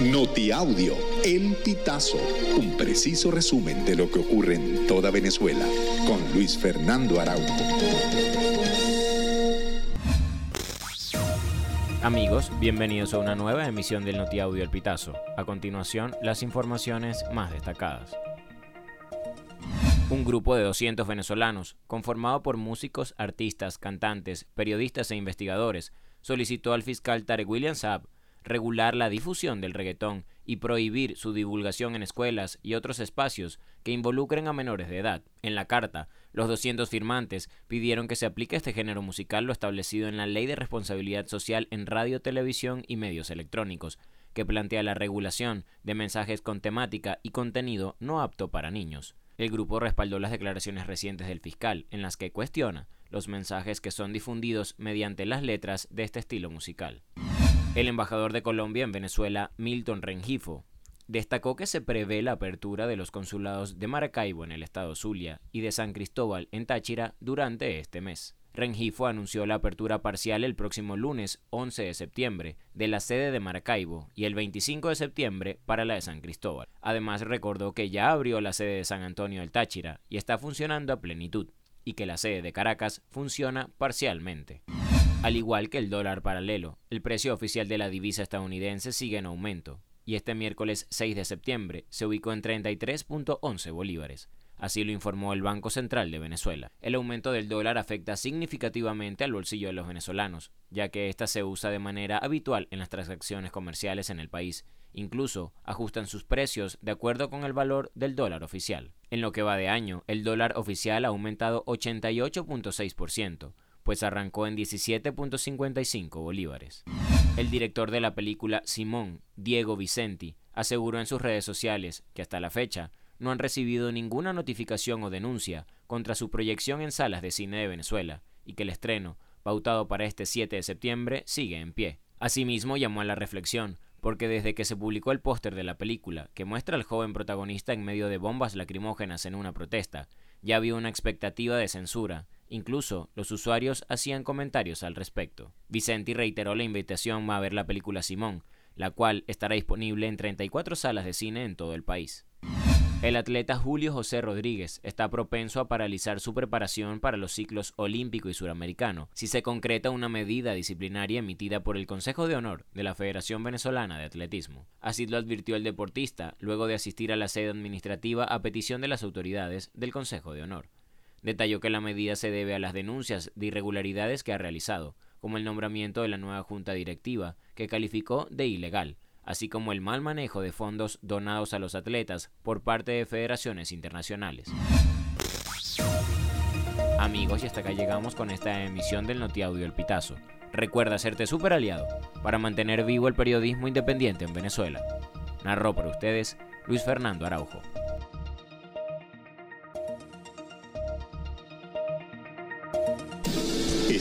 Notiaudio, El Pitazo, un preciso resumen de lo que ocurre en toda Venezuela, con Luis Fernando Araújo. Amigos, bienvenidos a una nueva emisión del Notiaudio El Pitazo. A continuación, las informaciones más destacadas. Un grupo de 200 venezolanos, conformado por músicos, artistas, cantantes, periodistas e investigadores, solicitó al fiscal Tarek William Saab regular la difusión del reggaetón y prohibir su divulgación en escuelas y otros espacios que involucren a menores de edad. En la carta, los 200 firmantes pidieron que se aplique este género musical lo establecido en la Ley de Responsabilidad Social en Radio, Televisión y Medios Electrónicos, que plantea la regulación de mensajes con temática y contenido no apto para niños. El grupo respaldó las declaraciones recientes del fiscal, en las que cuestiona los mensajes que son difundidos mediante las letras de este estilo musical. El embajador de Colombia en Venezuela, Milton Rengifo, destacó que se prevé la apertura de los consulados de Maracaibo en el estado Zulia y de San Cristóbal en Táchira durante este mes. Rengifo anunció la apertura parcial el próximo lunes 11 de septiembre de la sede de Maracaibo y el 25 de septiembre para la de San Cristóbal. Además recordó que ya abrió la sede de San Antonio del Táchira y está funcionando a plenitud, y que la sede de Caracas funciona parcialmente. Al igual que el dólar paralelo, el precio oficial de la divisa estadounidense sigue en aumento, y este miércoles 6 de septiembre se ubicó en 33.11 bolívares. Así lo informó el Banco Central de Venezuela. El aumento del dólar afecta significativamente al bolsillo de los venezolanos, ya que ésta se usa de manera habitual en las transacciones comerciales en el país. Incluso ajustan sus precios de acuerdo con el valor del dólar oficial. En lo que va de año, el dólar oficial ha aumentado 88.6%, pues arrancó en 17.55 bolívares. El director de la película Simón, Diego Vicenti, aseguró en sus redes sociales que hasta la fecha no han recibido ninguna notificación o denuncia contra su proyección en salas de cine de Venezuela y que el estreno, pautado para este 7 de septiembre, sigue en pie. Asimismo llamó a la reflexión, porque desde que se publicó el póster de la película, que muestra al joven protagonista en medio de bombas lacrimógenas en una protesta, ya había una expectativa de censura, Incluso los usuarios hacían comentarios al respecto. Vicenti reiteró la invitación a ver la película Simón, la cual estará disponible en 34 salas de cine en todo el país. El atleta Julio José Rodríguez está propenso a paralizar su preparación para los ciclos olímpico y suramericano si se concreta una medida disciplinaria emitida por el Consejo de Honor de la Federación Venezolana de Atletismo. Así lo advirtió el deportista luego de asistir a la sede administrativa a petición de las autoridades del Consejo de Honor. Detalló que la medida se debe a las denuncias de irregularidades que ha realizado, como el nombramiento de la nueva junta directiva, que calificó de ilegal, así como el mal manejo de fondos donados a los atletas por parte de federaciones internacionales. Amigos, y hasta acá llegamos con esta emisión del Notiaudio El Pitazo. Recuerda hacerte super aliado para mantener vivo el periodismo independiente en Venezuela. Narró para ustedes Luis Fernando Araujo.